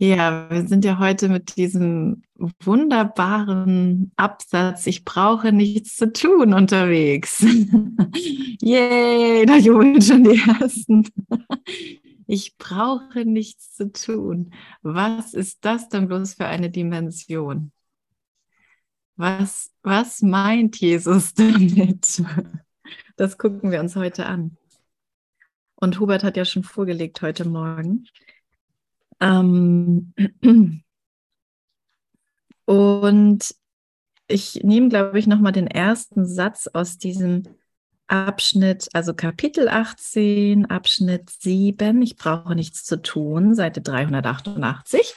Ja, wir sind ja heute mit diesem wunderbaren Absatz, ich brauche nichts zu tun unterwegs. Yay, da jubeln schon die Ersten. Ich brauche nichts zu tun. Was ist das denn bloß für eine Dimension? Was, was meint Jesus damit? Das gucken wir uns heute an. Und Hubert hat ja schon vorgelegt heute Morgen. Ähm, und ich nehme, glaube ich, nochmal den ersten Satz aus diesem Abschnitt, also Kapitel 18, Abschnitt 7. Ich brauche nichts zu tun, Seite 388.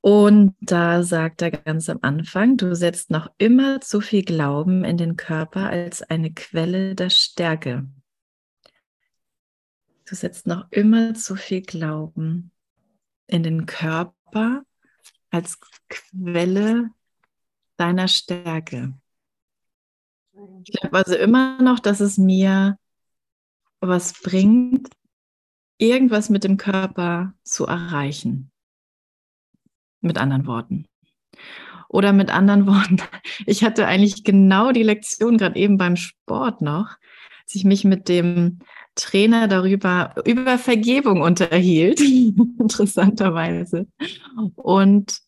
Und da sagt er ganz am Anfang, du setzt noch immer zu viel Glauben in den Körper als eine Quelle der Stärke. Du setzt noch immer zu viel Glauben in den Körper als Quelle deiner Stärke. Ich glaube also immer noch, dass es mir was bringt, irgendwas mit dem Körper zu erreichen. Mit anderen Worten. Oder mit anderen Worten, ich hatte eigentlich genau die Lektion gerade eben beim Sport noch, als ich mich mit dem Trainer darüber, über Vergebung unterhielt, interessanterweise. Und,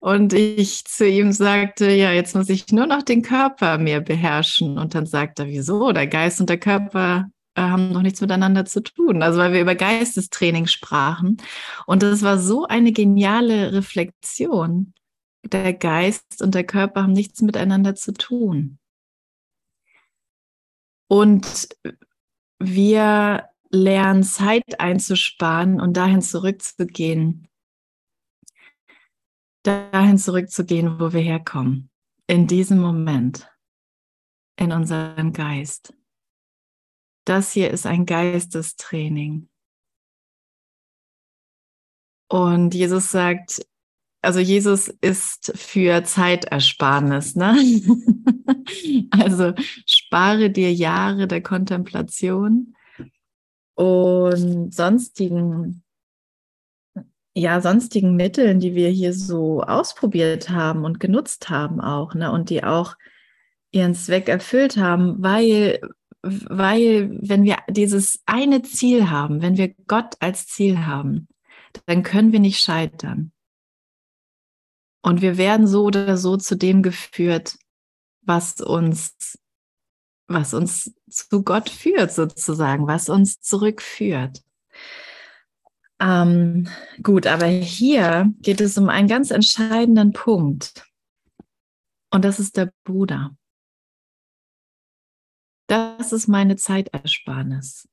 und ich zu ihm sagte, ja, jetzt muss ich nur noch den Körper mehr beherrschen. Und dann sagt er, wieso? Der Geist und der Körper äh, haben noch nichts miteinander zu tun. Also weil wir über Geistestraining sprachen. Und das war so eine geniale Reflexion. Der Geist und der Körper haben nichts miteinander zu tun. Und wir lernen, Zeit einzusparen und dahin zurückzugehen, dahin zurückzugehen, wo wir herkommen, in diesem Moment, in unseren Geist. Das hier ist ein Geistestraining. Und Jesus sagt, also Jesus ist für Zeitersparnis, ne? also spare dir Jahre der Kontemplation und sonstigen, ja, sonstigen Mitteln, die wir hier so ausprobiert haben und genutzt haben auch, ne? Und die auch ihren Zweck erfüllt haben, weil, weil, wenn wir dieses eine Ziel haben, wenn wir Gott als Ziel haben, dann können wir nicht scheitern. Und wir werden so oder so zu dem geführt, was uns, was uns zu Gott führt, sozusagen, was uns zurückführt. Ähm, gut, aber hier geht es um einen ganz entscheidenden Punkt. Und das ist der Bruder. Das ist meine Zeitersparnis.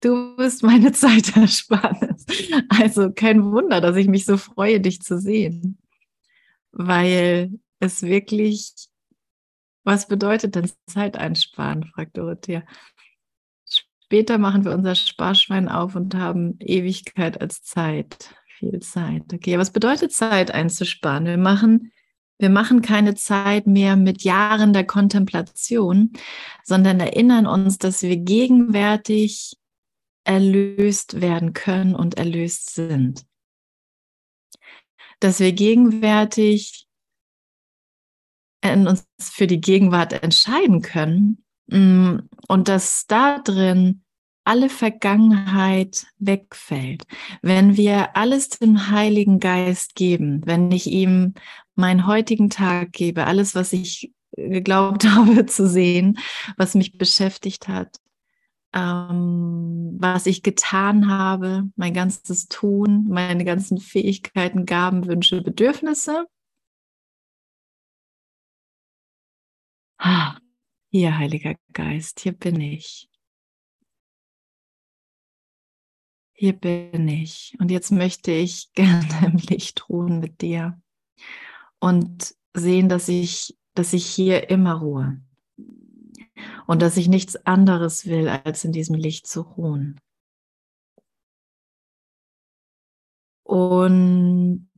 Du bist meine Zeitersparnis. Also kein Wunder, dass ich mich so freue, dich zu sehen weil es wirklich, was bedeutet denn Zeit einsparen, fragt Dorothea. Später machen wir unser Sparschwein auf und haben Ewigkeit als Zeit, viel Zeit. Okay, was bedeutet Zeit einzusparen? Wir machen, wir machen keine Zeit mehr mit Jahren der Kontemplation, sondern erinnern uns, dass wir gegenwärtig erlöst werden können und erlöst sind dass wir gegenwärtig uns für die Gegenwart entscheiden können mm, und dass da drin alle Vergangenheit wegfällt. Wenn wir alles dem Heiligen Geist geben, wenn ich ihm meinen heutigen Tag gebe, alles, was ich geglaubt habe zu sehen, was mich beschäftigt hat, ähm, was ich getan habe, mein ganzes Tun, meine ganzen Fähigkeiten, Gaben, Wünsche, Bedürfnisse. Hier, Heiliger Geist, hier bin ich. Hier bin ich. Und jetzt möchte ich gerne im Licht ruhen mit dir und sehen, dass ich, dass ich hier immer ruhe und dass ich nichts anderes will, als in diesem Licht zu ruhen. Und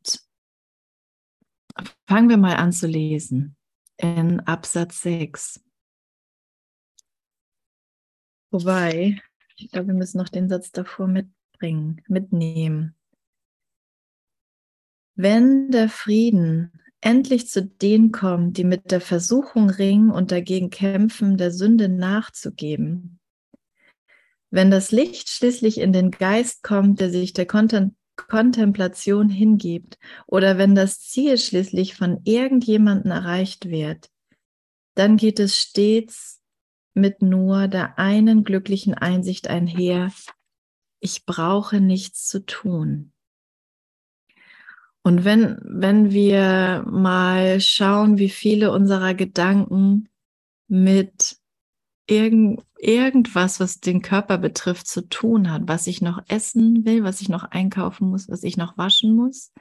fangen wir mal an zu lesen in Absatz 6. Wobei, ich glaube, wir müssen noch den Satz davor mitbringen, mitnehmen. Wenn der Frieden endlich zu denen kommt, die mit der Versuchung ringen und dagegen kämpfen, der Sünde nachzugeben, wenn das Licht schließlich in den Geist kommt, der sich der Kontemplation hingibt, oder wenn das Ziel schließlich von irgendjemandem erreicht wird, dann geht es stets mit nur der einen glücklichen Einsicht einher, ich brauche nichts zu tun. Und wenn, wenn wir mal schauen, wie viele unserer Gedanken mit irgend, irgendwas, was den Körper betrifft, zu tun hat, was ich noch essen will, was ich noch einkaufen muss, was ich noch waschen muss,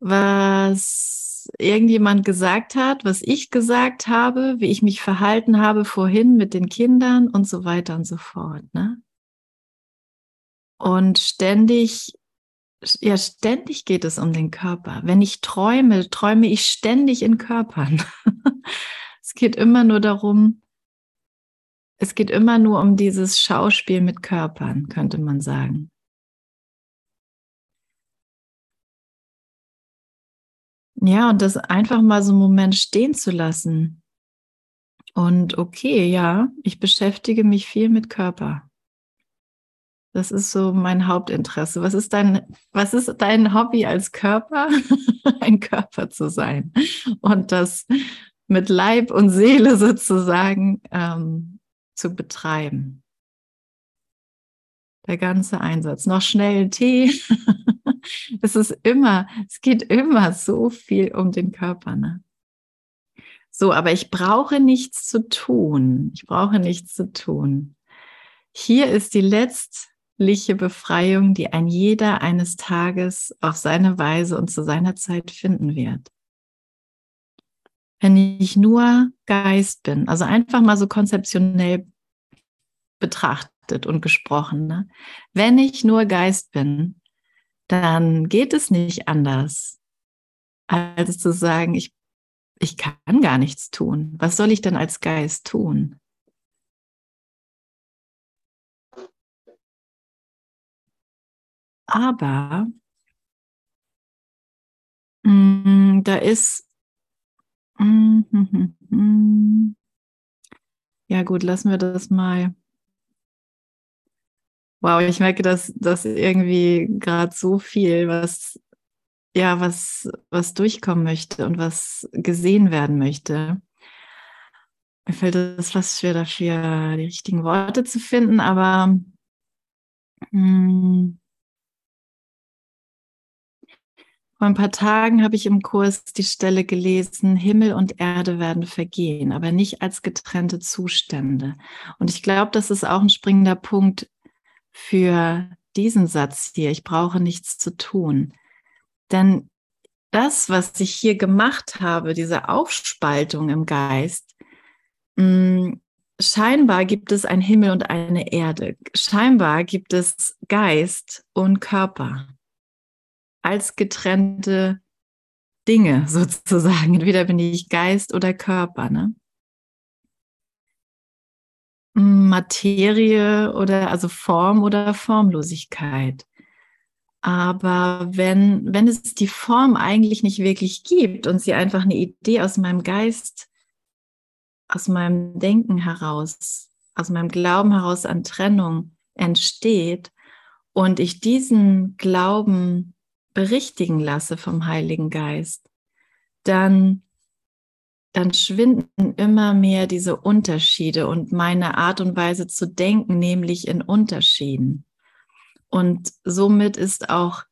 was irgendjemand gesagt hat, was ich gesagt habe, wie ich mich verhalten habe vorhin mit den Kindern und so weiter und so fort. Ne? Und ständig ja, ständig geht es um den Körper. Wenn ich träume, träume ich ständig in Körpern. es geht immer nur darum, es geht immer nur um dieses Schauspiel mit Körpern, könnte man sagen. Ja, und das einfach mal so einen Moment stehen zu lassen. Und okay, ja, ich beschäftige mich viel mit Körper. Das ist so mein Hauptinteresse. Was ist dein, was ist dein Hobby als Körper? Ein Körper zu sein und das mit Leib und Seele sozusagen ähm, zu betreiben. Der ganze Einsatz. Noch schnell Tee. es ist immer, es geht immer so viel um den Körper. Ne? So, aber ich brauche nichts zu tun. Ich brauche nichts zu tun. Hier ist die letzte göttliche Befreiung, die ein jeder eines Tages auf seine Weise und zu seiner Zeit finden wird. Wenn ich nur Geist bin, also einfach mal so konzeptionell betrachtet und gesprochen, ne? wenn ich nur Geist bin, dann geht es nicht anders, als zu sagen, ich, ich kann gar nichts tun. Was soll ich denn als Geist tun? Aber mh, mm, da ist, mh, mh, mh, ja gut, lassen wir das mal. Wow, ich merke, dass das irgendwie gerade so viel, was ja, was was durchkommen möchte und was gesehen werden möchte. Mir fällt es fast schwer dafür, die richtigen Worte zu finden, aber mh, Vor ein paar Tagen habe ich im Kurs die Stelle gelesen, Himmel und Erde werden vergehen, aber nicht als getrennte Zustände. Und ich glaube, das ist auch ein springender Punkt für diesen Satz hier. Ich brauche nichts zu tun. Denn das, was ich hier gemacht habe, diese Aufspaltung im Geist, mm, scheinbar gibt es ein Himmel und eine Erde. Scheinbar gibt es Geist und Körper als getrennte Dinge sozusagen. Entweder bin ich Geist oder Körper. Ne? Materie oder also Form oder Formlosigkeit. Aber wenn, wenn es die Form eigentlich nicht wirklich gibt und sie einfach eine Idee aus meinem Geist, aus meinem Denken heraus, aus meinem Glauben heraus an Trennung entsteht und ich diesen Glauben berichtigen lasse vom Heiligen Geist, dann, dann schwinden immer mehr diese Unterschiede und meine Art und Weise zu denken, nämlich in Unterschieden. Und somit ist auch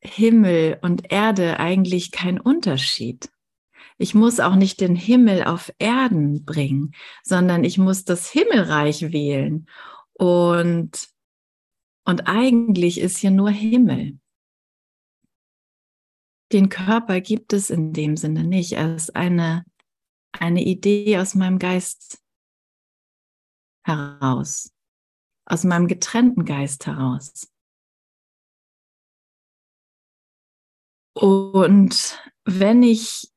Himmel und Erde eigentlich kein Unterschied. Ich muss auch nicht den Himmel auf Erden bringen, sondern ich muss das Himmelreich wählen. Und, und eigentlich ist hier nur Himmel. Den Körper gibt es in dem Sinne nicht. Er ist eine, eine Idee aus meinem Geist heraus, aus meinem getrennten Geist heraus. Und wenn ich,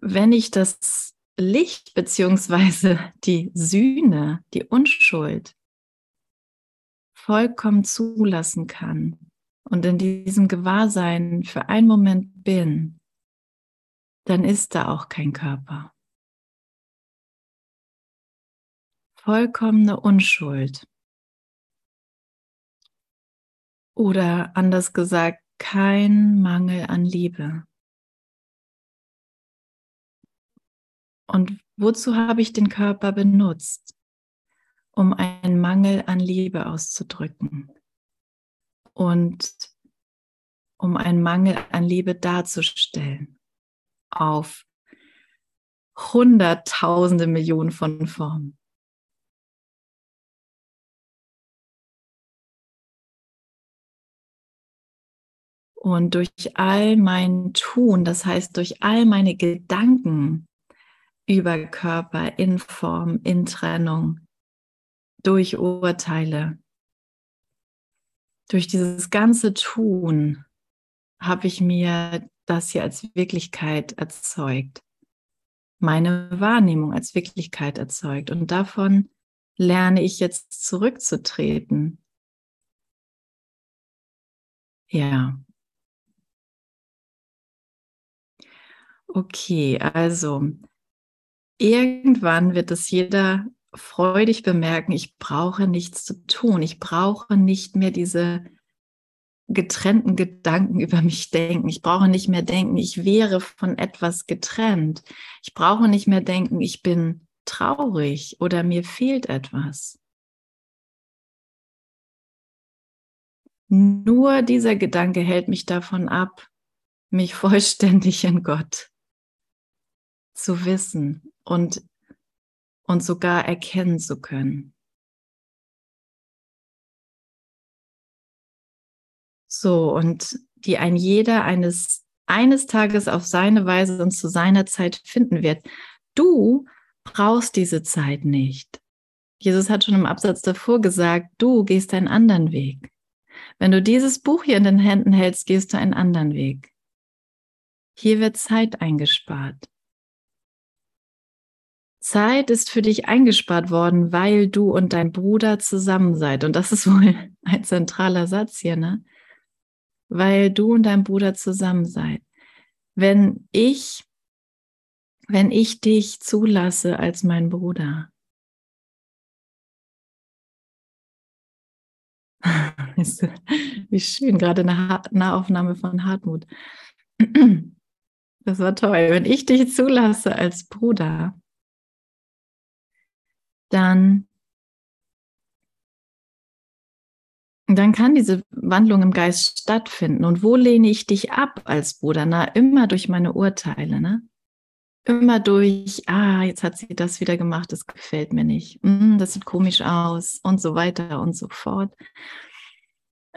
wenn ich das Licht beziehungsweise die Sühne, die Unschuld vollkommen zulassen kann und in diesem Gewahrsein für einen Moment bin, dann ist da auch kein Körper. Vollkommene Unschuld. Oder anders gesagt, kein Mangel an Liebe. Und wozu habe ich den Körper benutzt? Um einen Mangel an Liebe auszudrücken und um einen Mangel an Liebe darzustellen auf Hunderttausende Millionen von Formen. Und durch all mein Tun, das heißt durch all meine Gedanken über Körper in Form, in Trennung, durch Urteile, durch dieses ganze Tun habe ich mir das hier als Wirklichkeit erzeugt, meine Wahrnehmung als Wirklichkeit erzeugt. Und davon lerne ich jetzt zurückzutreten. Ja. Okay, also irgendwann wird es jeder freudig bemerken, ich brauche nichts zu tun. Ich brauche nicht mehr diese getrennten Gedanken über mich denken. Ich brauche nicht mehr denken, ich wäre von etwas getrennt. Ich brauche nicht mehr denken, ich bin traurig oder mir fehlt etwas. Nur dieser Gedanke hält mich davon ab, mich vollständig in Gott zu wissen und, und sogar erkennen zu können. So, und die ein jeder eines, eines Tages auf seine Weise und zu seiner Zeit finden wird. Du brauchst diese Zeit nicht. Jesus hat schon im Absatz davor gesagt, du gehst einen anderen Weg. Wenn du dieses Buch hier in den Händen hältst, gehst du einen anderen Weg. Hier wird Zeit eingespart. Zeit ist für dich eingespart worden, weil du und dein Bruder zusammen seid. Und das ist wohl ein zentraler Satz hier, ne? Weil du und dein Bruder zusammen seid. Wenn ich, wenn ich dich zulasse als mein Bruder, wie schön, gerade eine Nahaufnahme von Hartmut. Das war toll. Wenn ich dich zulasse als Bruder, dann, dann kann diese Wandlung im Geist stattfinden. Und wo lehne ich dich ab als Bruder? Na, immer durch meine Urteile, ne? Immer durch, ah, jetzt hat sie das wieder gemacht, das gefällt mir nicht, mm, das sieht komisch aus und so weiter und so fort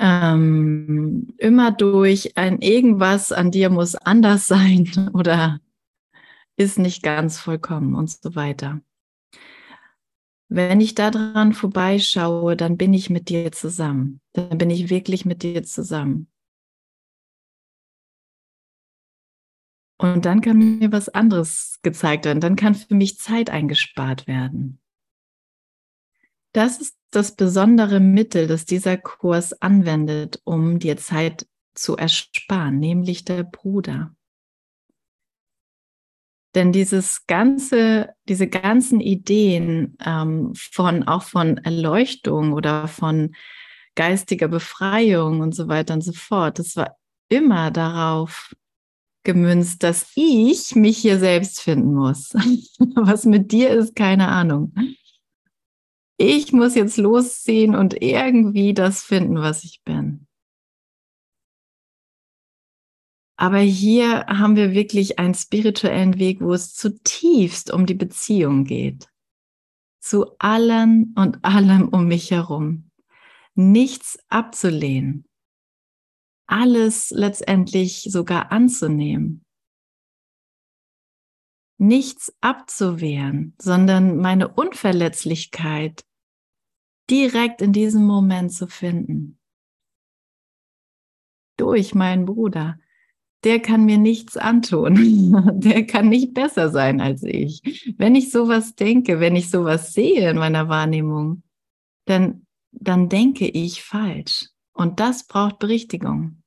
ähm, immer durch ein irgendwas an dir muss anders sein oder ist nicht ganz vollkommen und so weiter. Wenn ich daran vorbeischaue, dann bin ich mit dir zusammen. Dann bin ich wirklich mit dir zusammen. Und dann kann mir was anderes gezeigt werden. Dann kann für mich Zeit eingespart werden. Das ist das besondere Mittel, das dieser Kurs anwendet, um dir Zeit zu ersparen, nämlich der Bruder. Denn dieses ganze, diese ganzen Ideen ähm, von auch von Erleuchtung oder von geistiger Befreiung und so weiter und so fort, das war immer darauf gemünzt, dass ich mich hier selbst finden muss. Was mit dir ist, keine Ahnung ich muss jetzt losziehen und irgendwie das finden, was ich bin. Aber hier haben wir wirklich einen spirituellen Weg, wo es zutiefst um die Beziehung geht. Zu allen und allem um mich herum. Nichts abzulehnen. Alles letztendlich sogar anzunehmen. Nichts abzuwehren, sondern meine Unverletzlichkeit direkt in diesem Moment zu finden. Durch meinen Bruder. Der kann mir nichts antun. Der kann nicht besser sein als ich. Wenn ich sowas denke, wenn ich sowas sehe in meiner Wahrnehmung, dann, dann denke ich falsch. Und das braucht Berichtigung.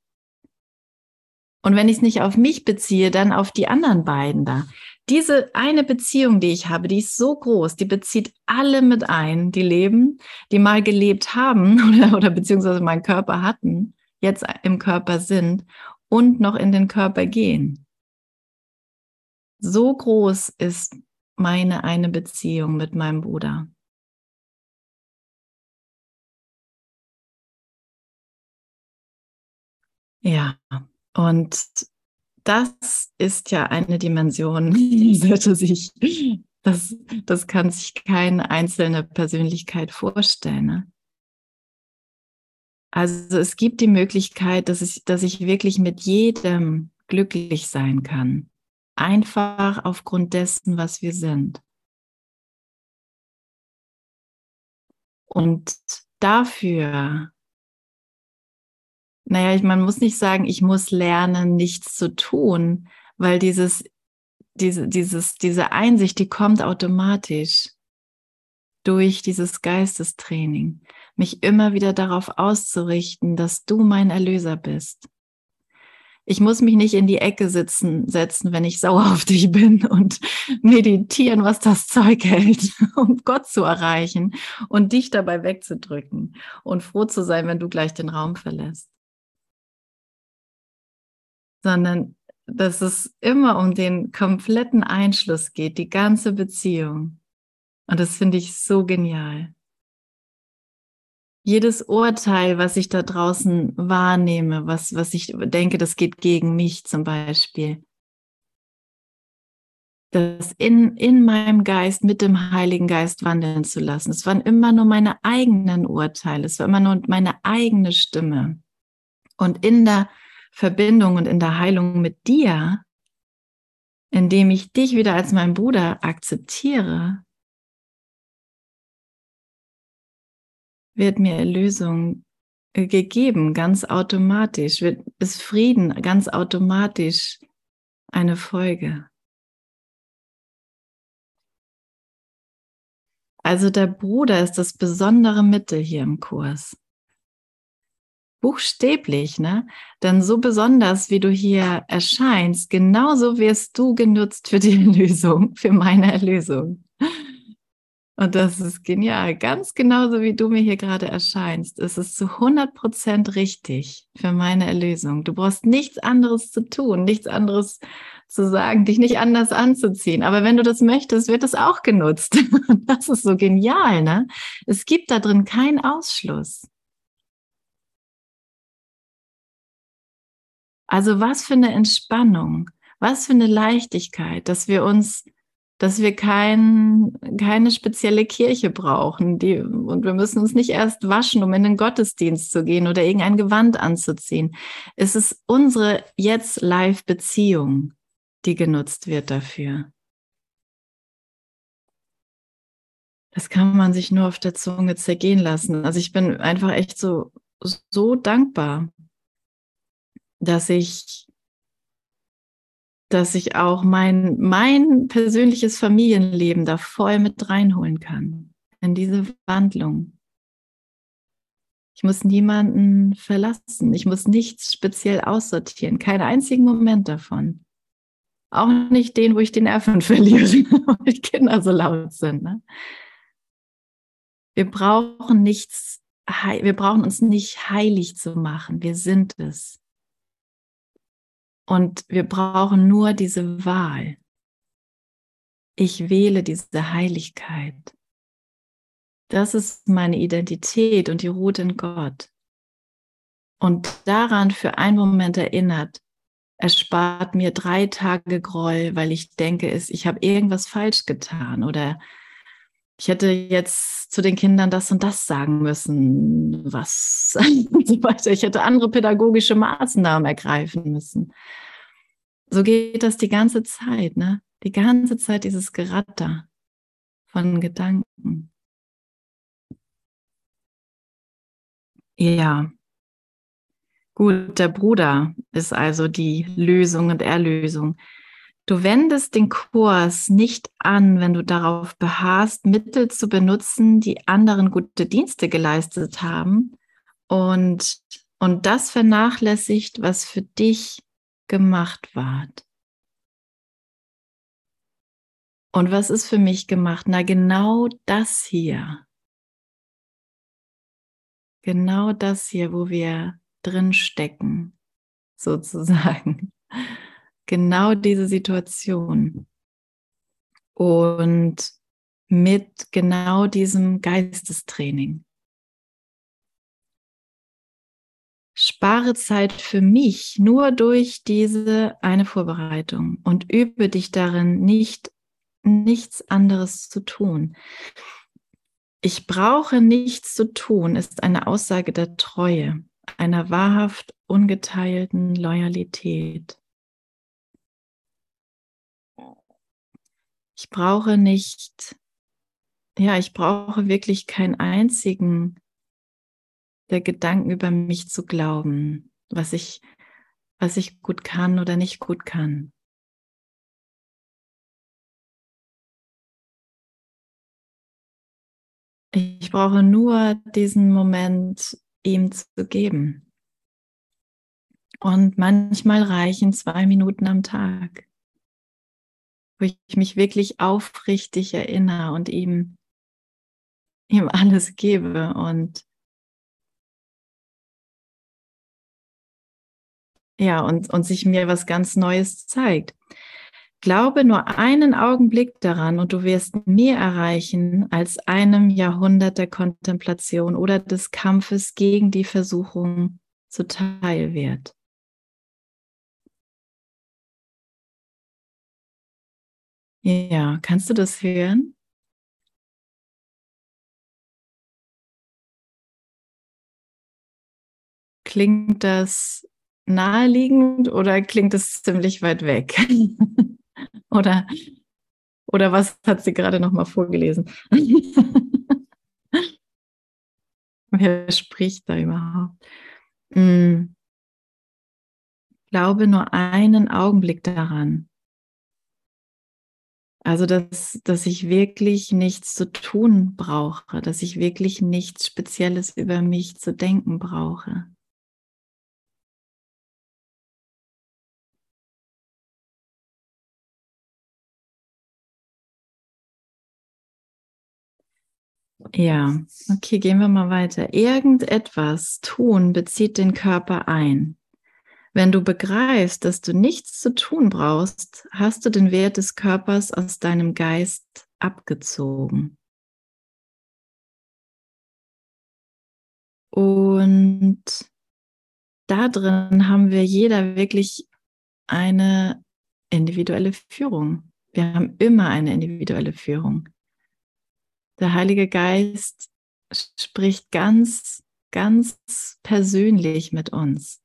Und wenn ich es nicht auf mich beziehe, dann auf die anderen beiden da. Diese eine Beziehung, die ich habe, die ist so groß, die bezieht alle mit ein, die leben, die mal gelebt haben oder, oder beziehungsweise meinen Körper hatten, jetzt im Körper sind und noch in den Körper gehen. So groß ist meine eine Beziehung mit meinem Bruder. Ja, und das ist ja eine Dimension, sollte sich, das, das kann sich keine einzelne Persönlichkeit vorstellen. Ne? Also es gibt die Möglichkeit, dass ich, dass ich wirklich mit jedem glücklich sein kann. Einfach aufgrund dessen, was wir sind. Und dafür naja, man muss nicht sagen, ich muss lernen, nichts zu tun, weil dieses, diese, dieses, diese Einsicht, die kommt automatisch durch dieses Geistestraining, mich immer wieder darauf auszurichten, dass du mein Erlöser bist. Ich muss mich nicht in die Ecke sitzen, setzen, wenn ich sauer auf dich bin und meditieren, was das Zeug hält, um Gott zu erreichen und dich dabei wegzudrücken und froh zu sein, wenn du gleich den Raum verlässt sondern dass es immer um den kompletten Einschluss geht, die ganze Beziehung. Und das finde ich so genial. Jedes Urteil, was ich da draußen wahrnehme, was, was ich denke, das geht gegen mich zum Beispiel, das in, in meinem Geist mit dem Heiligen Geist wandeln zu lassen. Es waren immer nur meine eigenen Urteile, es war immer nur meine eigene Stimme. Und in der Verbindung und in der Heilung mit dir, indem ich dich wieder als meinen Bruder akzeptiere, wird mir Erlösung äh, gegeben, ganz automatisch, wird, ist Frieden ganz automatisch eine Folge. Also der Bruder ist das besondere Mittel hier im Kurs buchstäblich, ne? Denn so besonders, wie du hier erscheinst, genauso wirst du genutzt für die Erlösung, für meine Erlösung. Und das ist genial. Ganz genauso, wie du mir hier gerade erscheinst, ist es zu 100 Prozent richtig für meine Erlösung. Du brauchst nichts anderes zu tun, nichts anderes zu sagen, dich nicht anders anzuziehen. Aber wenn du das möchtest, wird es auch genutzt. Das ist so genial, ne? Es gibt da drin keinen Ausschluss. Also was für eine Entspannung, was für eine Leichtigkeit, dass wir uns, dass wir kein, keine spezielle Kirche brauchen die, und wir müssen uns nicht erst waschen, um in den Gottesdienst zu gehen oder irgendein Gewand anzuziehen. Es ist unsere jetzt Live-Beziehung, die genutzt wird dafür. Das kann man sich nur auf der Zunge zergehen lassen. Also ich bin einfach echt so, so dankbar dass ich, dass ich auch mein, mein persönliches Familienleben da voll mit reinholen kann in diese Wandlung. Ich muss niemanden verlassen. Ich muss nichts speziell aussortieren. Keinen einzigen Moment davon. Auch nicht den, wo ich den Nerven verliere, weil die Kinder so laut sind. Ne? Wir brauchen nichts, wir brauchen uns nicht heilig zu machen. Wir sind es. Und wir brauchen nur diese Wahl. Ich wähle diese Heiligkeit. Das ist meine Identität und die ruht in Gott. Und daran für einen Moment erinnert, erspart mir drei Tage Groll, weil ich denke, ich habe irgendwas falsch getan oder ich hätte jetzt zu den Kindern das und das sagen müssen, was und so weiter. Ich hätte andere pädagogische Maßnahmen ergreifen müssen. So geht das die ganze Zeit, ne? Die ganze Zeit dieses Geratter von Gedanken. Ja. Gut, der Bruder ist also die Lösung und Erlösung. Du wendest den Kurs nicht an, wenn du darauf beharrst, Mittel zu benutzen, die anderen gute Dienste geleistet haben, und, und das vernachlässigt, was für dich gemacht ward. Und was ist für mich gemacht? Na, genau das hier. Genau das hier, wo wir drin stecken, sozusagen. Genau diese Situation. Und mit genau diesem Geistestraining. Spare Zeit für mich nur durch diese eine Vorbereitung und übe dich darin, nicht nichts anderes zu tun. Ich brauche nichts zu tun, ist eine Aussage der Treue, einer wahrhaft ungeteilten Loyalität. Ich brauche nicht, ja, ich brauche wirklich keinen einzigen der Gedanken über mich zu glauben, was ich, was ich gut kann oder nicht gut kann. Ich brauche nur diesen Moment ihm zu geben. Und manchmal reichen zwei Minuten am Tag, ich mich wirklich aufrichtig erinnere und ihm, ihm alles gebe und ja, und, und sich mir was ganz Neues zeigt. Glaube nur einen Augenblick daran und du wirst mehr erreichen als einem Jahrhundert der Kontemplation oder des Kampfes gegen die Versuchung zuteil wird. Ja, kannst du das hören? Klingt das naheliegend oder klingt es ziemlich weit weg? Oder, oder was hat sie gerade noch mal vorgelesen? Wer spricht da überhaupt? Hm. Glaube nur einen Augenblick daran. Also, dass, dass ich wirklich nichts zu tun brauche, dass ich wirklich nichts Spezielles über mich zu denken brauche. Ja, okay, gehen wir mal weiter. Irgendetwas tun bezieht den Körper ein. Wenn du begreifst, dass du nichts zu tun brauchst, hast du den Wert des Körpers aus deinem Geist abgezogen. Und da drin haben wir jeder wirklich eine individuelle Führung. Wir haben immer eine individuelle Führung. Der Heilige Geist spricht ganz, ganz persönlich mit uns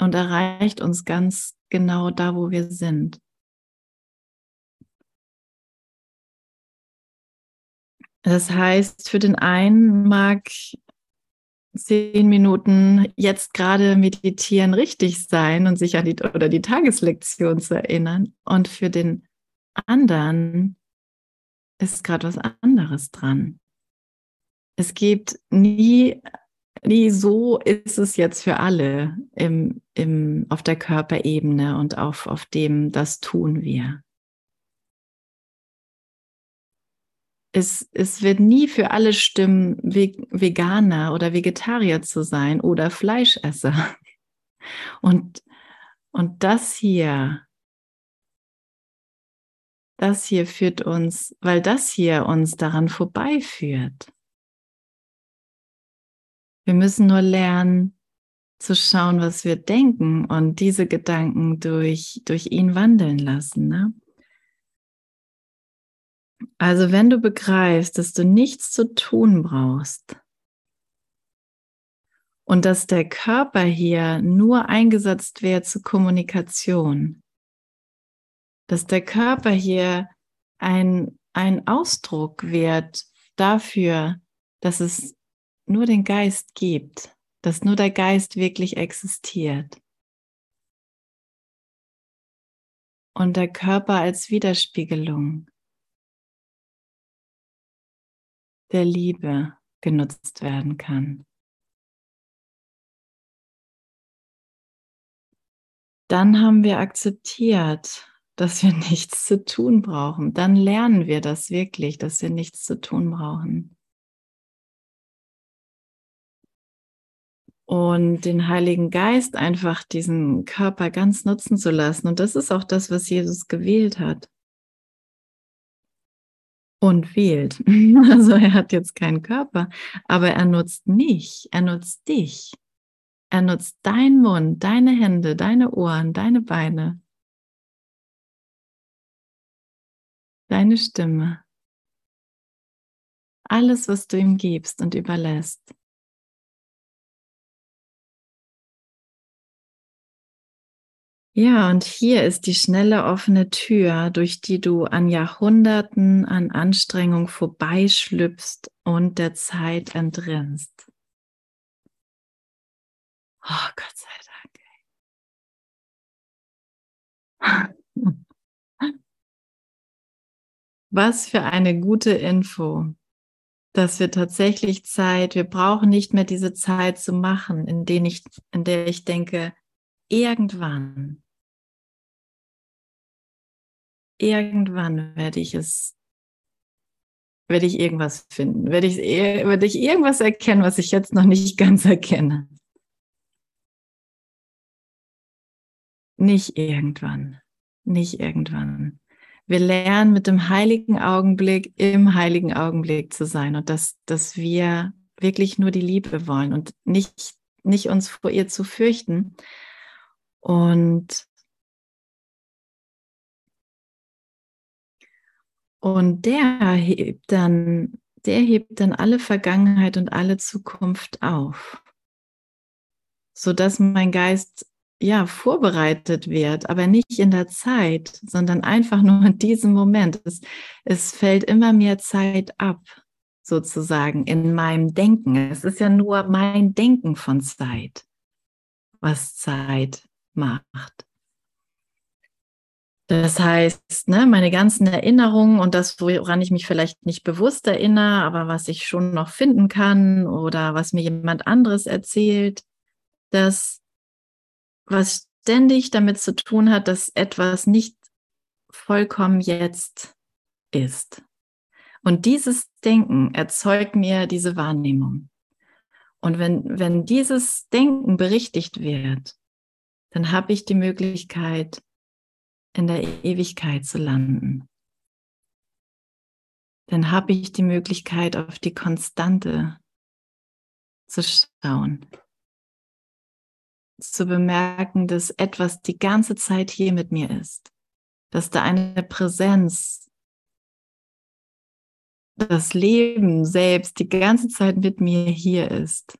und erreicht uns ganz genau da, wo wir sind. Das heißt, für den einen mag zehn Minuten jetzt gerade meditieren richtig sein und sich an die oder die Tageslektion zu erinnern. Und für den anderen ist gerade was anderes dran. Es gibt nie, nie so ist es jetzt für alle im, im, auf der Körperebene und auf, auf dem, das tun wir. Es, es wird nie für alle stimmen, Veganer oder Vegetarier zu sein oder Fleischesser. Und, und das hier das hier führt uns, weil das hier uns daran vorbeiführt. Wir müssen nur lernen zu schauen, was wir denken und diese Gedanken durch, durch ihn wandeln lassen. Ne? Also wenn du begreifst, dass du nichts zu tun brauchst und dass der Körper hier nur eingesetzt wird zur Kommunikation, dass der Körper hier ein, ein Ausdruck wird dafür, dass es nur den Geist gibt, dass nur der Geist wirklich existiert. Und der Körper als Widerspiegelung der Liebe genutzt werden kann. Dann haben wir akzeptiert, dass wir nichts zu tun brauchen. Dann lernen wir das wirklich, dass wir nichts zu tun brauchen. Und den Heiligen Geist einfach diesen Körper ganz nutzen zu lassen. Und das ist auch das, was Jesus gewählt hat. Und wählt. Also er hat jetzt keinen Körper, aber er nutzt mich, er nutzt dich. Er nutzt deinen Mund, deine Hände, deine Ohren, deine Beine, deine Stimme. Alles, was du ihm gibst und überlässt. Ja, und hier ist die schnelle offene Tür, durch die du an Jahrhunderten an Anstrengung vorbeischlüpfst und der Zeit entrinnst. Oh, Gott sei Dank. Was für eine gute Info, dass wir tatsächlich Zeit, wir brauchen nicht mehr diese Zeit zu machen, in, denen ich, in der ich denke, irgendwann, irgendwann werde ich es, werde ich irgendwas finden, werde ich, werde ich irgendwas erkennen, was ich jetzt noch nicht ganz erkenne. Nicht irgendwann, nicht irgendwann. Wir lernen mit dem heiligen Augenblick im heiligen Augenblick zu sein und dass, dass wir wirklich nur die Liebe wollen und nicht, nicht uns vor ihr zu fürchten. Und, und der hebt dann, der hebt dann alle Vergangenheit und alle Zukunft auf, sodass mein Geist ja, vorbereitet wird, aber nicht in der Zeit, sondern einfach nur in diesem Moment. Es, es fällt immer mehr Zeit ab, sozusagen, in meinem Denken. Es ist ja nur mein Denken von Zeit, was Zeit macht. Das heißt, ne, meine ganzen Erinnerungen und das, woran ich mich vielleicht nicht bewusst erinnere, aber was ich schon noch finden kann oder was mir jemand anderes erzählt, das was ständig damit zu tun hat, dass etwas nicht vollkommen jetzt ist. Und dieses Denken erzeugt mir diese Wahrnehmung. Und wenn, wenn dieses Denken berichtigt wird, dann habe ich die Möglichkeit, in der Ewigkeit zu landen. Dann habe ich die Möglichkeit, auf die Konstante zu schauen. Zu bemerken, dass etwas die ganze Zeit hier mit mir ist, dass da eine Präsenz, das Leben selbst die ganze Zeit mit mir hier ist,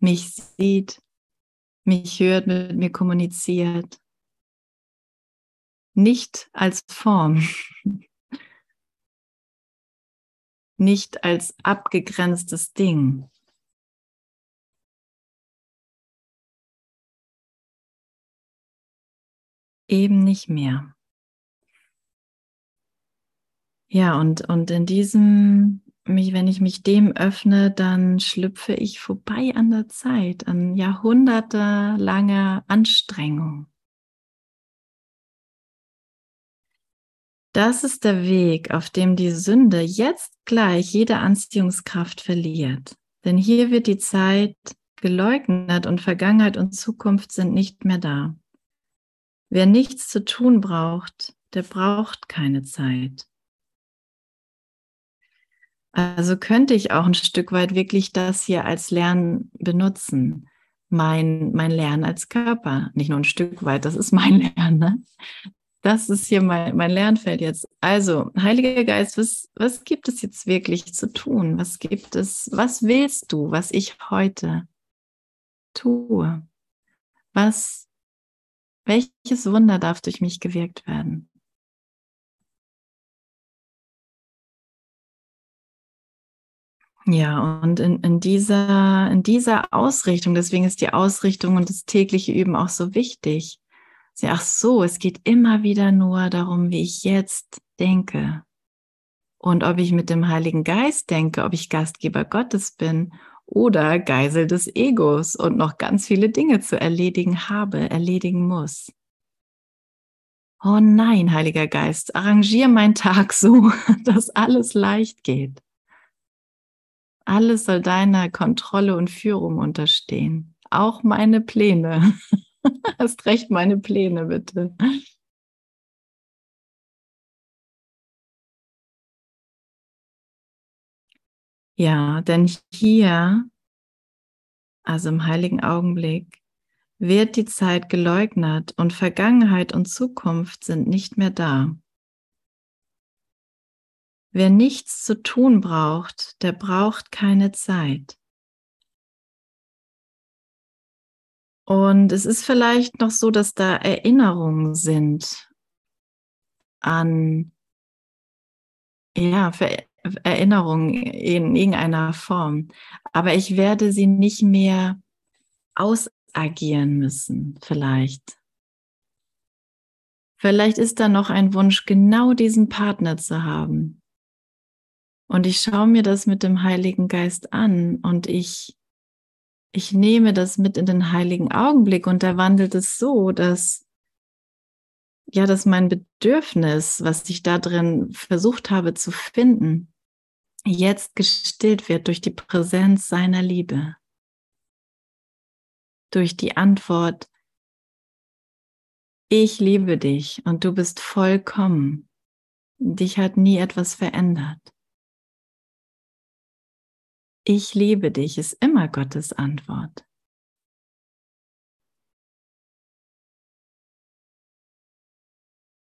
mich sieht, mich hört, mit mir kommuniziert, nicht als Form, nicht als abgegrenztes Ding, eben nicht mehr. Ja, und, und in diesem, mich, wenn ich mich dem öffne, dann schlüpfe ich vorbei an der Zeit, an jahrhundertelanger Anstrengung. Das ist der Weg, auf dem die Sünde jetzt gleich jede Anziehungskraft verliert. Denn hier wird die Zeit geleugnet und Vergangenheit und Zukunft sind nicht mehr da. Wer nichts zu tun braucht, der braucht keine Zeit. Also könnte ich auch ein Stück weit wirklich das hier als Lernen benutzen. Mein, mein Lernen als Körper. Nicht nur ein Stück weit, das ist mein Lernen. Ne? Das ist hier mein, mein Lernfeld jetzt. Also, Heiliger Geist, was, was gibt es jetzt wirklich zu tun? Was gibt es, was willst du, was ich heute tue? Was welches Wunder darf durch mich gewirkt werden? Ja, und in, in, dieser, in dieser Ausrichtung, deswegen ist die Ausrichtung und das tägliche Üben auch so wichtig. Ach so, es geht immer wieder nur darum, wie ich jetzt denke. Und ob ich mit dem Heiligen Geist denke, ob ich Gastgeber Gottes bin oder Geisel des Egos und noch ganz viele Dinge zu erledigen habe, erledigen muss. Oh nein, Heiliger Geist, arrangier meinen Tag so, dass alles leicht geht. Alles soll deiner Kontrolle und Führung unterstehen. Auch meine Pläne. Hast recht, meine Pläne, bitte. Ja, denn hier, also im heiligen Augenblick, wird die Zeit geleugnet und Vergangenheit und Zukunft sind nicht mehr da. Wer nichts zu tun braucht, der braucht keine Zeit. Und es ist vielleicht noch so, dass da Erinnerungen sind an, ja, Erinnerungen in irgendeiner Form. Aber ich werde sie nicht mehr ausagieren müssen, vielleicht. Vielleicht ist da noch ein Wunsch, genau diesen Partner zu haben. Und ich schaue mir das mit dem Heiligen Geist an und ich, ich nehme das mit in den heiligen Augenblick und er wandelt es so, dass ja, dass mein Bedürfnis, was ich da drin versucht habe zu finden, jetzt gestillt wird durch die Präsenz seiner Liebe, durch die Antwort, ich liebe dich und du bist vollkommen. Dich hat nie etwas verändert. Ich liebe dich ist immer Gottes Antwort.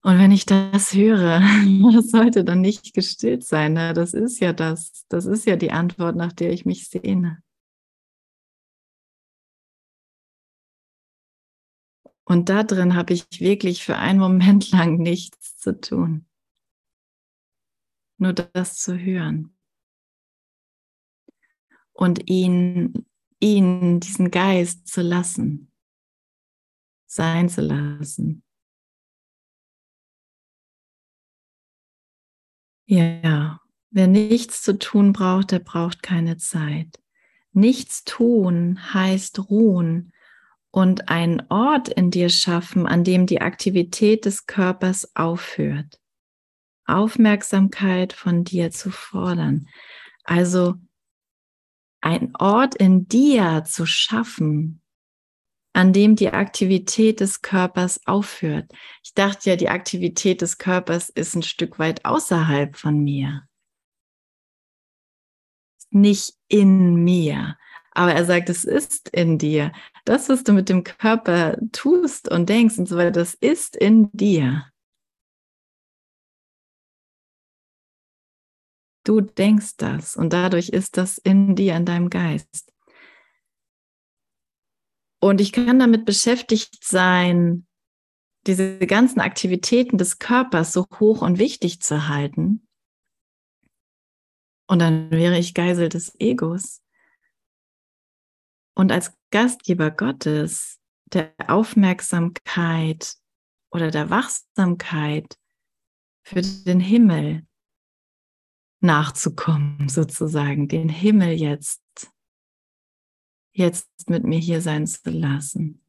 Und wenn ich das höre, das sollte dann nicht gestillt sein. Ne? Das ist ja das, das ist ja die Antwort, nach der ich mich sehne. Und da drin habe ich wirklich für einen Moment lang nichts zu tun. Nur das zu hören und ihn, ihn, diesen Geist zu lassen, sein zu lassen. Ja, wer nichts zu tun braucht, der braucht keine Zeit. Nichts tun heißt ruhen und einen Ort in dir schaffen, an dem die Aktivität des Körpers aufhört. Aufmerksamkeit von dir zu fordern. Also ein Ort in dir zu schaffen, an dem die Aktivität des Körpers aufhört. Ich dachte ja, die Aktivität des Körpers ist ein Stück weit außerhalb von mir. Nicht in mir. Aber er sagt, es ist in dir. Das, was du mit dem Körper tust und denkst und so weiter, das ist in dir. Du denkst das und dadurch ist das in dir, in deinem Geist. Und ich kann damit beschäftigt sein, diese ganzen Aktivitäten des Körpers so hoch und wichtig zu halten. Und dann wäre ich Geisel des Egos. Und als Gastgeber Gottes der Aufmerksamkeit oder der Wachsamkeit für den Himmel, nachzukommen, sozusagen, den Himmel jetzt, jetzt mit mir hier sein zu lassen.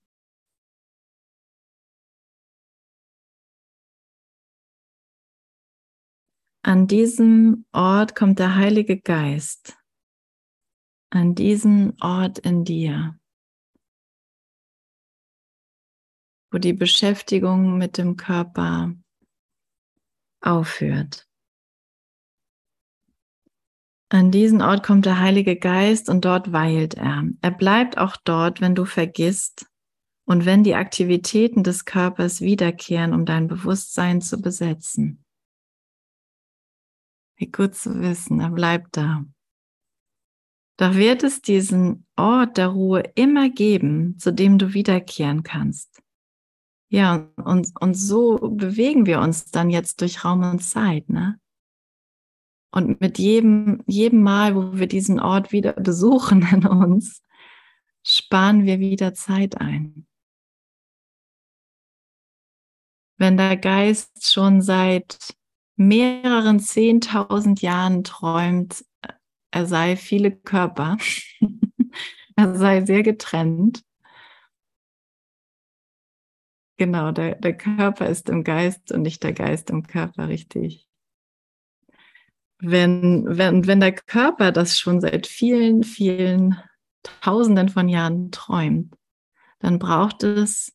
An diesem Ort kommt der Heilige Geist. An diesen Ort in dir, wo die Beschäftigung mit dem Körper aufhört. An diesen Ort kommt der Heilige Geist und dort weilt er. Er bleibt auch dort, wenn du vergisst und wenn die Aktivitäten des Körpers wiederkehren, um dein Bewusstsein zu besetzen. Wie gut zu wissen, er bleibt da. Doch wird es diesen Ort der Ruhe immer geben, zu dem du wiederkehren kannst. Ja, und, und so bewegen wir uns dann jetzt durch Raum und Zeit, ne? Und mit jedem, jedem Mal, wo wir diesen Ort wieder besuchen in uns, sparen wir wieder Zeit ein. Wenn der Geist schon seit mehreren zehntausend Jahren träumt, er sei viele Körper, er sei sehr getrennt, Genau, der, der Körper ist im Geist und nicht der Geist im Körper, richtig. Wenn, wenn, wenn der Körper das schon seit vielen, vielen Tausenden von Jahren träumt, dann braucht es,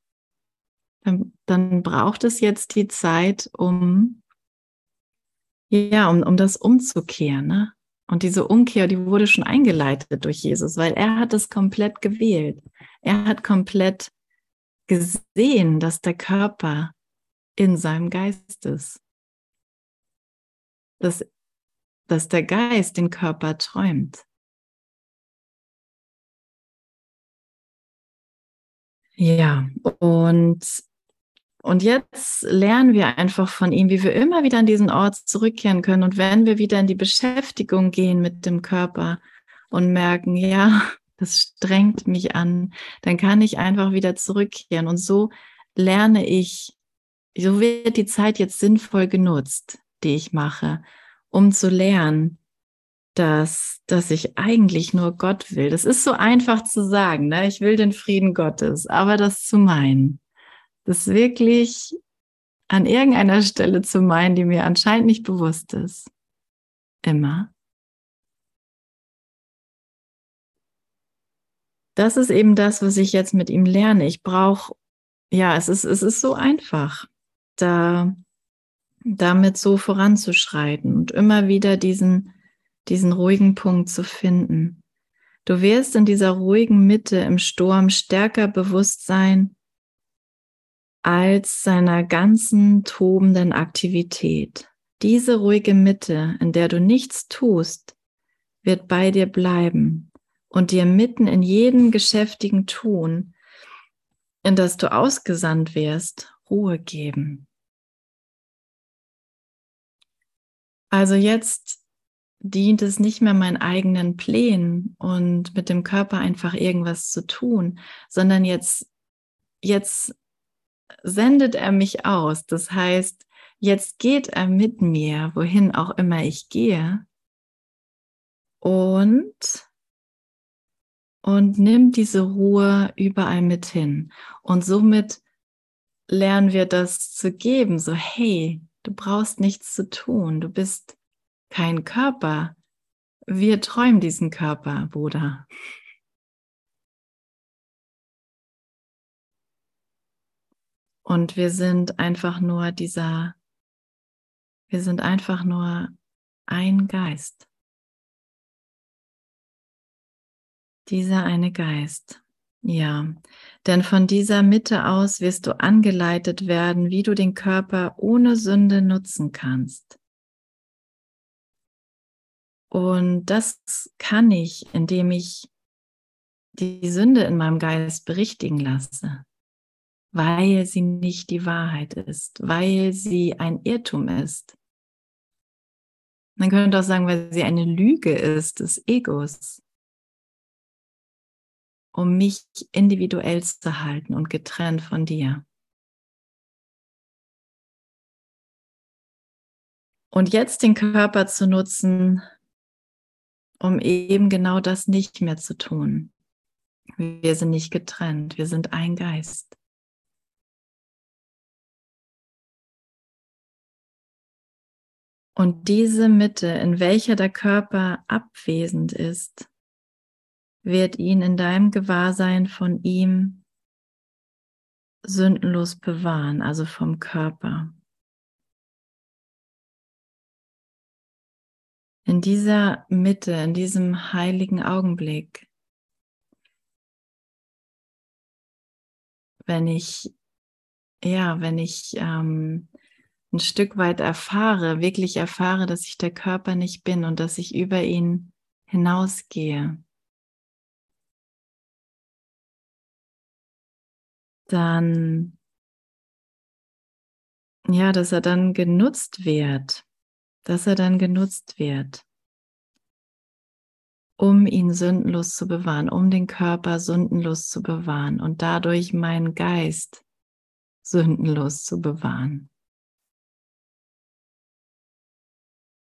dann, dann braucht es jetzt die Zeit, um, ja, um, um das umzukehren. Ne? Und diese Umkehr, die wurde schon eingeleitet durch Jesus, weil er hat es komplett gewählt. Er hat komplett gesehen, dass der Körper in seinem Geist ist. Dass, dass der Geist den Körper träumt. Ja, und, und jetzt lernen wir einfach von ihm, wie wir immer wieder an diesen Ort zurückkehren können. Und wenn wir wieder in die Beschäftigung gehen mit dem Körper und merken, ja, das strengt mich an, dann kann ich einfach wieder zurückkehren. Und so lerne ich, so wird die Zeit jetzt sinnvoll genutzt, die ich mache, um zu lernen, dass, dass ich eigentlich nur Gott will. Das ist so einfach zu sagen, ne? ich will den Frieden Gottes, aber das zu meinen, das wirklich an irgendeiner Stelle zu meinen, die mir anscheinend nicht bewusst ist. Immer. Das ist eben das, was ich jetzt mit ihm lerne. Ich brauche, ja, es ist, es ist so einfach, da, damit so voranzuschreiten und immer wieder diesen, diesen ruhigen Punkt zu finden. Du wirst in dieser ruhigen Mitte im Sturm stärker bewusst sein als seiner ganzen tobenden Aktivität. Diese ruhige Mitte, in der du nichts tust, wird bei dir bleiben und dir mitten in jedem geschäftigen Tun, in das du ausgesandt wirst, Ruhe geben. Also jetzt dient es nicht mehr meinen eigenen Plänen und mit dem Körper einfach irgendwas zu tun, sondern jetzt, jetzt sendet er mich aus. Das heißt, jetzt geht er mit mir, wohin auch immer ich gehe und und nimmt diese Ruhe überall mit hin. Und somit lernen wir das zu geben, so hey, du brauchst nichts zu tun, du bist kein Körper. Wir träumen diesen Körper, Bruder. Und wir sind einfach nur dieser, wir sind einfach nur ein Geist. Dieser eine Geist. Ja, denn von dieser Mitte aus wirst du angeleitet werden, wie du den Körper ohne Sünde nutzen kannst. Und das kann ich, indem ich die Sünde in meinem Geist berichtigen lasse, weil sie nicht die Wahrheit ist, weil sie ein Irrtum ist. Man könnte auch sagen, weil sie eine Lüge ist des Egos, um mich individuell zu halten und getrennt von dir. Und jetzt den Körper zu nutzen, um eben genau das nicht mehr zu tun. Wir sind nicht getrennt, wir sind ein Geist. Und diese Mitte, in welcher der Körper abwesend ist, wird ihn in deinem Gewahrsein von ihm sündenlos bewahren, also vom Körper. in dieser Mitte, in diesem heiligen Augenblick, wenn ich, ja, wenn ich ähm, ein Stück weit erfahre, wirklich erfahre, dass ich der Körper nicht bin und dass ich über ihn hinausgehe, dann, ja, dass er dann genutzt wird dass er dann genutzt wird, um ihn sündenlos zu bewahren, um den Körper sündenlos zu bewahren und dadurch meinen Geist sündenlos zu bewahren.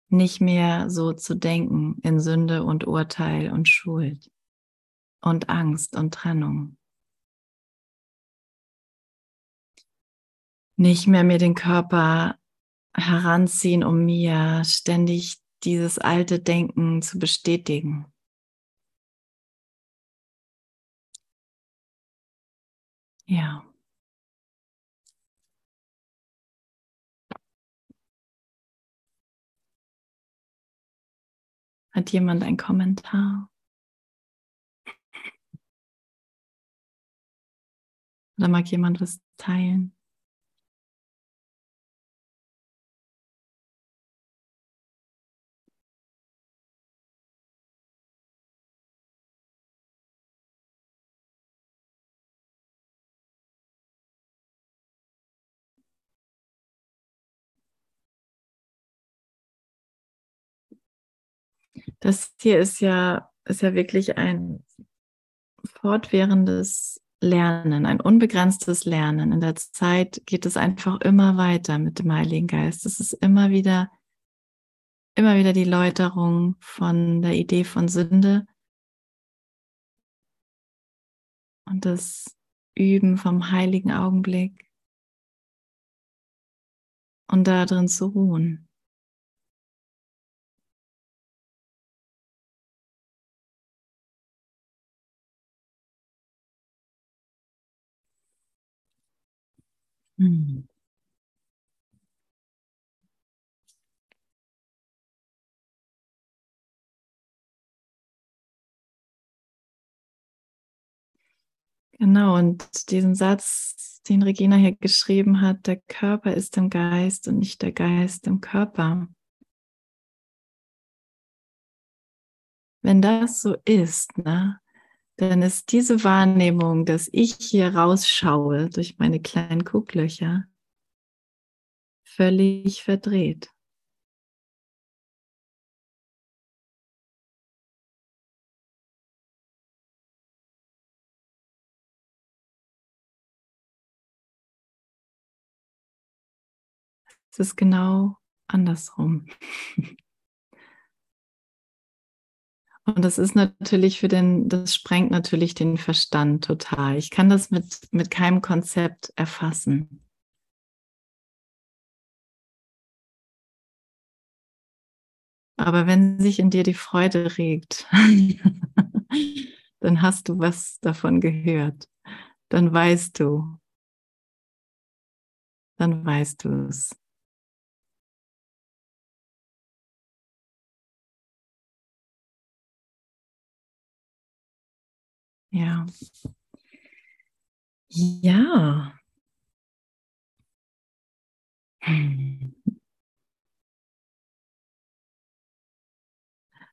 Nicht mehr so zu denken in Sünde und Urteil und Schuld und Angst und Trennung. Nicht mehr mir den Körper heranziehen, um mir ständig dieses alte Denken zu bestätigen. Ja. Hat jemand einen Kommentar? Oder mag jemand was teilen? Das hier ist ja, ist ja wirklich ein fortwährendes Lernen, ein unbegrenztes Lernen. In der Zeit geht es einfach immer weiter mit dem Heiligen Geist. Es ist immer wieder, immer wieder die Läuterung von der Idee von Sünde und das Üben vom heiligen Augenblick und darin zu ruhen. Hm. Genau, und diesen Satz, den Regina hier geschrieben hat, der Körper ist im Geist und nicht der Geist im Körper. Wenn das so ist, ne, dann ist diese Wahrnehmung, dass ich hier rausschaue durch meine kleinen Gucklöcher, völlig verdreht. Es ist genau andersrum. Und das ist natürlich für den, das sprengt natürlich den Verstand total. Ich kann das mit, mit keinem Konzept erfassen. Aber wenn sich in dir die Freude regt, dann hast du was davon gehört. Dann weißt du. Dann weißt du es. Ja. Ja.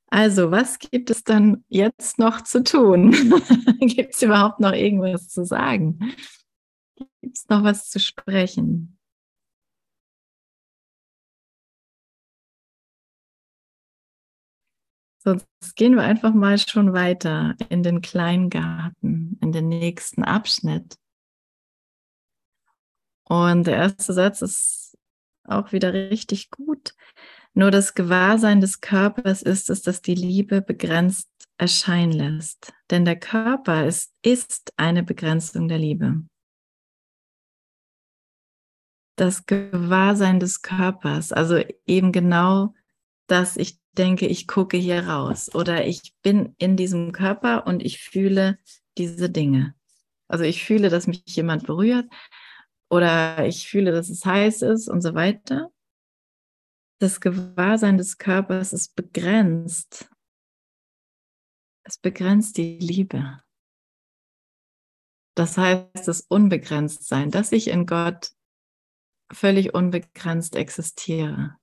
Also, was gibt es dann jetzt noch zu tun? gibt es überhaupt noch irgendwas zu sagen? Gibt es noch was zu sprechen? Sonst gehen wir einfach mal schon weiter in den Kleingarten, in den nächsten Abschnitt. Und der erste Satz ist auch wieder richtig gut. Nur das Gewahrsein des Körpers ist es, dass die Liebe begrenzt erscheinen lässt. Denn der Körper ist, ist eine Begrenzung der Liebe. Das Gewahrsein des Körpers, also eben genau dass ich denke, ich gucke hier raus oder ich bin in diesem Körper und ich fühle diese Dinge. Also ich fühle, dass mich jemand berührt oder ich fühle, dass es heiß ist und so weiter. Das Gewahrsein des Körpers ist begrenzt. Es begrenzt die Liebe. Das heißt, das Unbegrenztsein, dass ich in Gott völlig unbegrenzt existiere.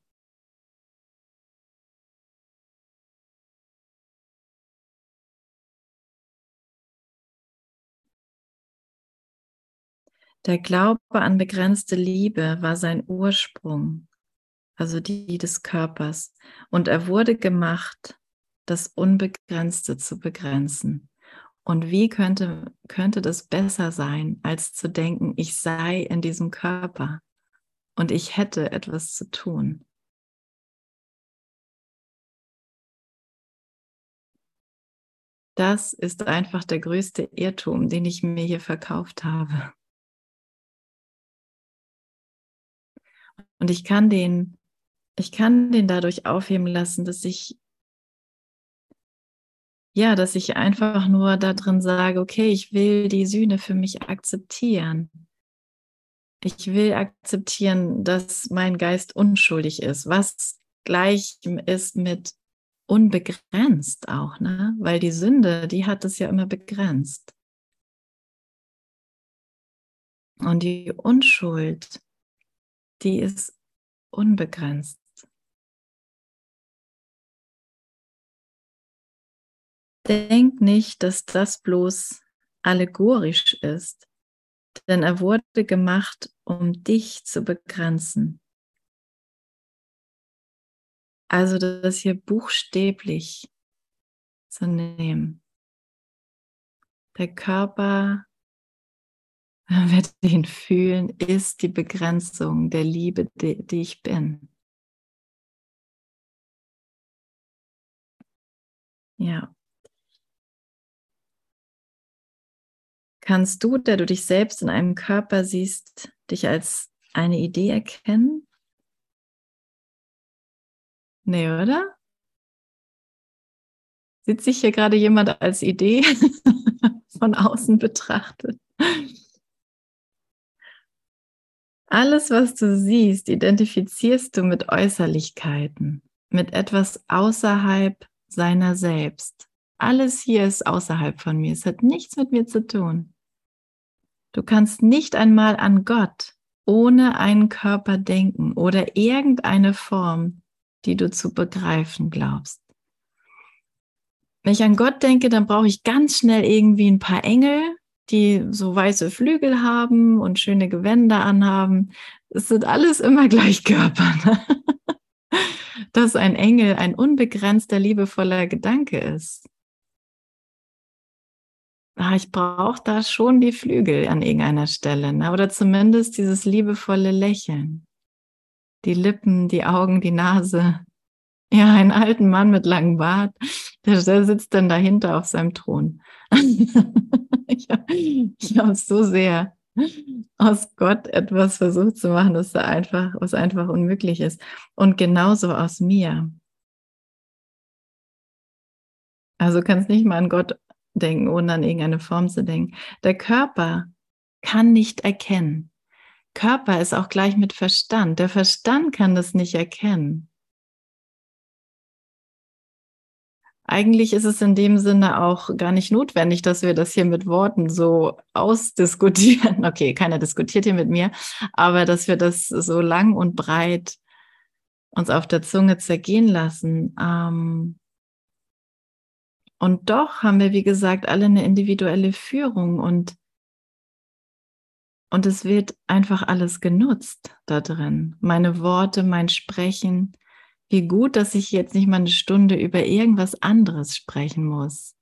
Der Glaube an begrenzte Liebe war sein Ursprung, also die des Körpers. Und er wurde gemacht, das Unbegrenzte zu begrenzen. Und wie könnte, könnte das besser sein, als zu denken, ich sei in diesem Körper und ich hätte etwas zu tun? Das ist einfach der größte Irrtum, den ich mir hier verkauft habe. Und ich kann den, ich kann den dadurch aufheben lassen, dass ich ja, dass ich einfach nur da drin sage, okay, ich will die Sühne für mich akzeptieren. Ich will akzeptieren, dass mein Geist unschuldig ist, was gleich ist mit unbegrenzt auch, ne? Weil die Sünde, die hat es ja immer begrenzt. Und die Unschuld, die ist unbegrenzt. Denk nicht, dass das bloß allegorisch ist, denn er wurde gemacht, um dich zu begrenzen. Also das hier buchstäblich zu nehmen. Der Körper wird ihn fühlen, ist die Begrenzung der Liebe, die, die ich bin. Ja. Kannst du, der du dich selbst in einem Körper siehst, dich als eine Idee erkennen? Nee, oder? Sieht sich hier gerade jemand als Idee von außen betrachtet? Alles, was du siehst, identifizierst du mit Äußerlichkeiten, mit etwas außerhalb seiner selbst. Alles hier ist außerhalb von mir. Es hat nichts mit mir zu tun. Du kannst nicht einmal an Gott ohne einen Körper denken oder irgendeine Form, die du zu begreifen glaubst. Wenn ich an Gott denke, dann brauche ich ganz schnell irgendwie ein paar Engel, die so weiße Flügel haben und schöne Gewänder anhaben. Es sind alles immer gleich Körper. Ne? Dass ein Engel ein unbegrenzter, liebevoller Gedanke ist ah, ich brauche da schon die Flügel an irgendeiner Stelle, ne? oder zumindest dieses liebevolle Lächeln. Die Lippen, die Augen, die Nase. Ja, einen alten Mann mit langem Bart, der, der sitzt dann dahinter auf seinem Thron. ich habe hab so sehr aus Gott etwas versucht zu machen, das einfach, was einfach unmöglich ist. Und genauso aus mir. Also kannst nicht mal an Gott denken, ohne an irgendeine Form zu denken. Der Körper kann nicht erkennen. Körper ist auch gleich mit Verstand. Der Verstand kann das nicht erkennen. Eigentlich ist es in dem Sinne auch gar nicht notwendig, dass wir das hier mit Worten so ausdiskutieren. Okay, keiner diskutiert hier mit mir, aber dass wir das so lang und breit uns auf der Zunge zergehen lassen. Ähm, und doch haben wir, wie gesagt, alle eine individuelle Führung und, und es wird einfach alles genutzt da drin. Meine Worte, mein Sprechen. Wie gut, dass ich jetzt nicht mal eine Stunde über irgendwas anderes sprechen muss.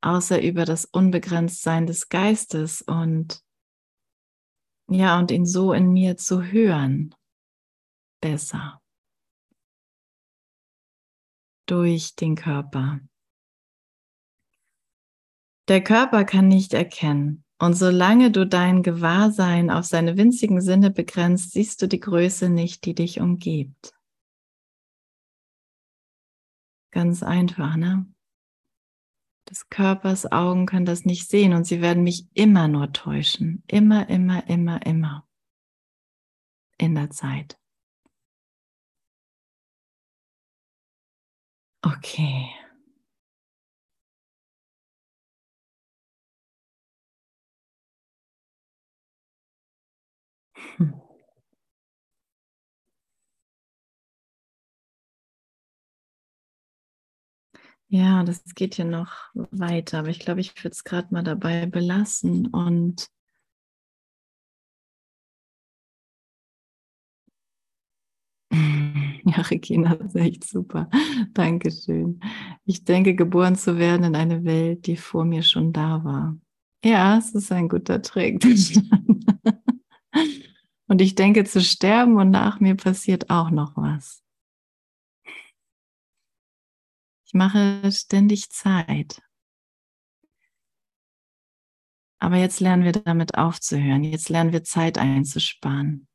Außer über das Unbegrenztsein des Geistes und ja, und ihn so in mir zu hören. Besser durch den Körper. Der Körper kann nicht erkennen. Und solange du dein Gewahrsein auf seine winzigen Sinne begrenzt, siehst du die Größe nicht, die dich umgibt. Ganz einfach, ne? Des Körpers Augen können das nicht sehen und sie werden mich immer nur täuschen. Immer, immer, immer, immer. In der Zeit. Okay. Ja, das geht hier noch weiter, aber ich glaube, ich würde es gerade mal dabei belassen und Ja, Regina, das ist echt super. Dankeschön. Ich denke, geboren zu werden in eine Welt, die vor mir schon da war. Ja, es ist ein guter Trick. und ich denke, zu sterben und nach mir passiert auch noch was. Mache ständig Zeit. Aber jetzt lernen wir damit aufzuhören. Jetzt lernen wir Zeit einzusparen.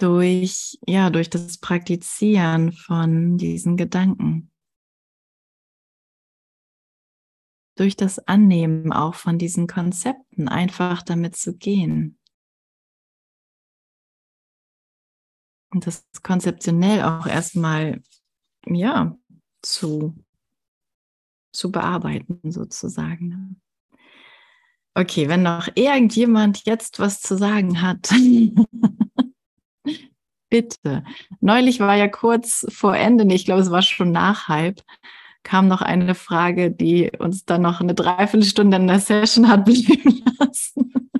durch, ja, durch das Praktizieren von diesen Gedanken. Durch das Annehmen auch von diesen Konzepten, einfach damit zu gehen. Und das konzeptionell auch erstmal, ja, zu, zu bearbeiten sozusagen. Ne? Okay, wenn noch irgendjemand jetzt was zu sagen hat, bitte. Neulich war ja kurz vor Ende, ich glaube, es war schon nach halb, kam noch eine Frage, die uns dann noch eine Dreiviertelstunde in der Session hat blieben lassen.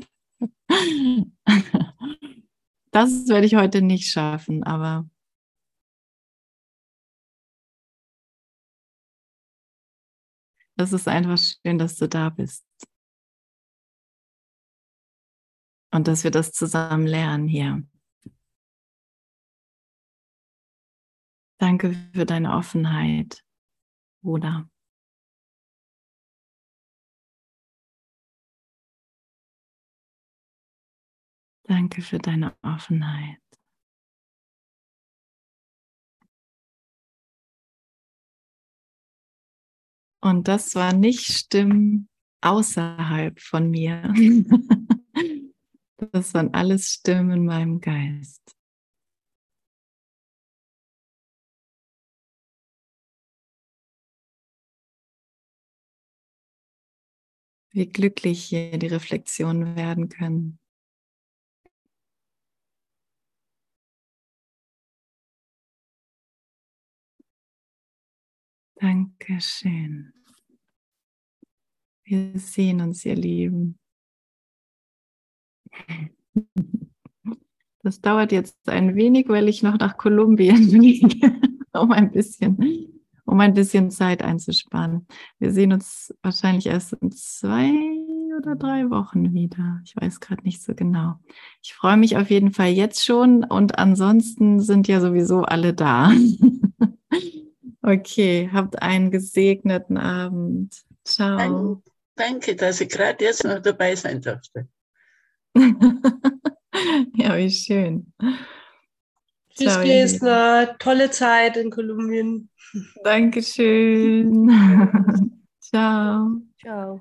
Das werde ich heute nicht schaffen, aber es ist einfach schön, dass du da bist. Und dass wir das zusammen lernen hier. Danke für deine Offenheit, Bruder. Danke für deine Offenheit. Und das war nicht Stimmen außerhalb von mir. Das waren alles Stimmen in meinem Geist. Wie glücklich hier die Reflexionen werden können. Dankeschön. Wir sehen uns, ihr Lieben. Das dauert jetzt ein wenig, weil ich noch nach Kolumbien fliege, um ein bisschen, um ein bisschen Zeit einzusparen. Wir sehen uns wahrscheinlich erst in zwei oder drei Wochen wieder. Ich weiß gerade nicht so genau. Ich freue mich auf jeden Fall jetzt schon und ansonsten sind ja sowieso alle da. Okay, habt einen gesegneten Abend. Ciao. Danke, dass ich gerade jetzt noch dabei sein durfte. ja, wie schön. Tschüss, Gesner. Tolle Zeit in Kolumbien. Dankeschön. Ciao. Ciao.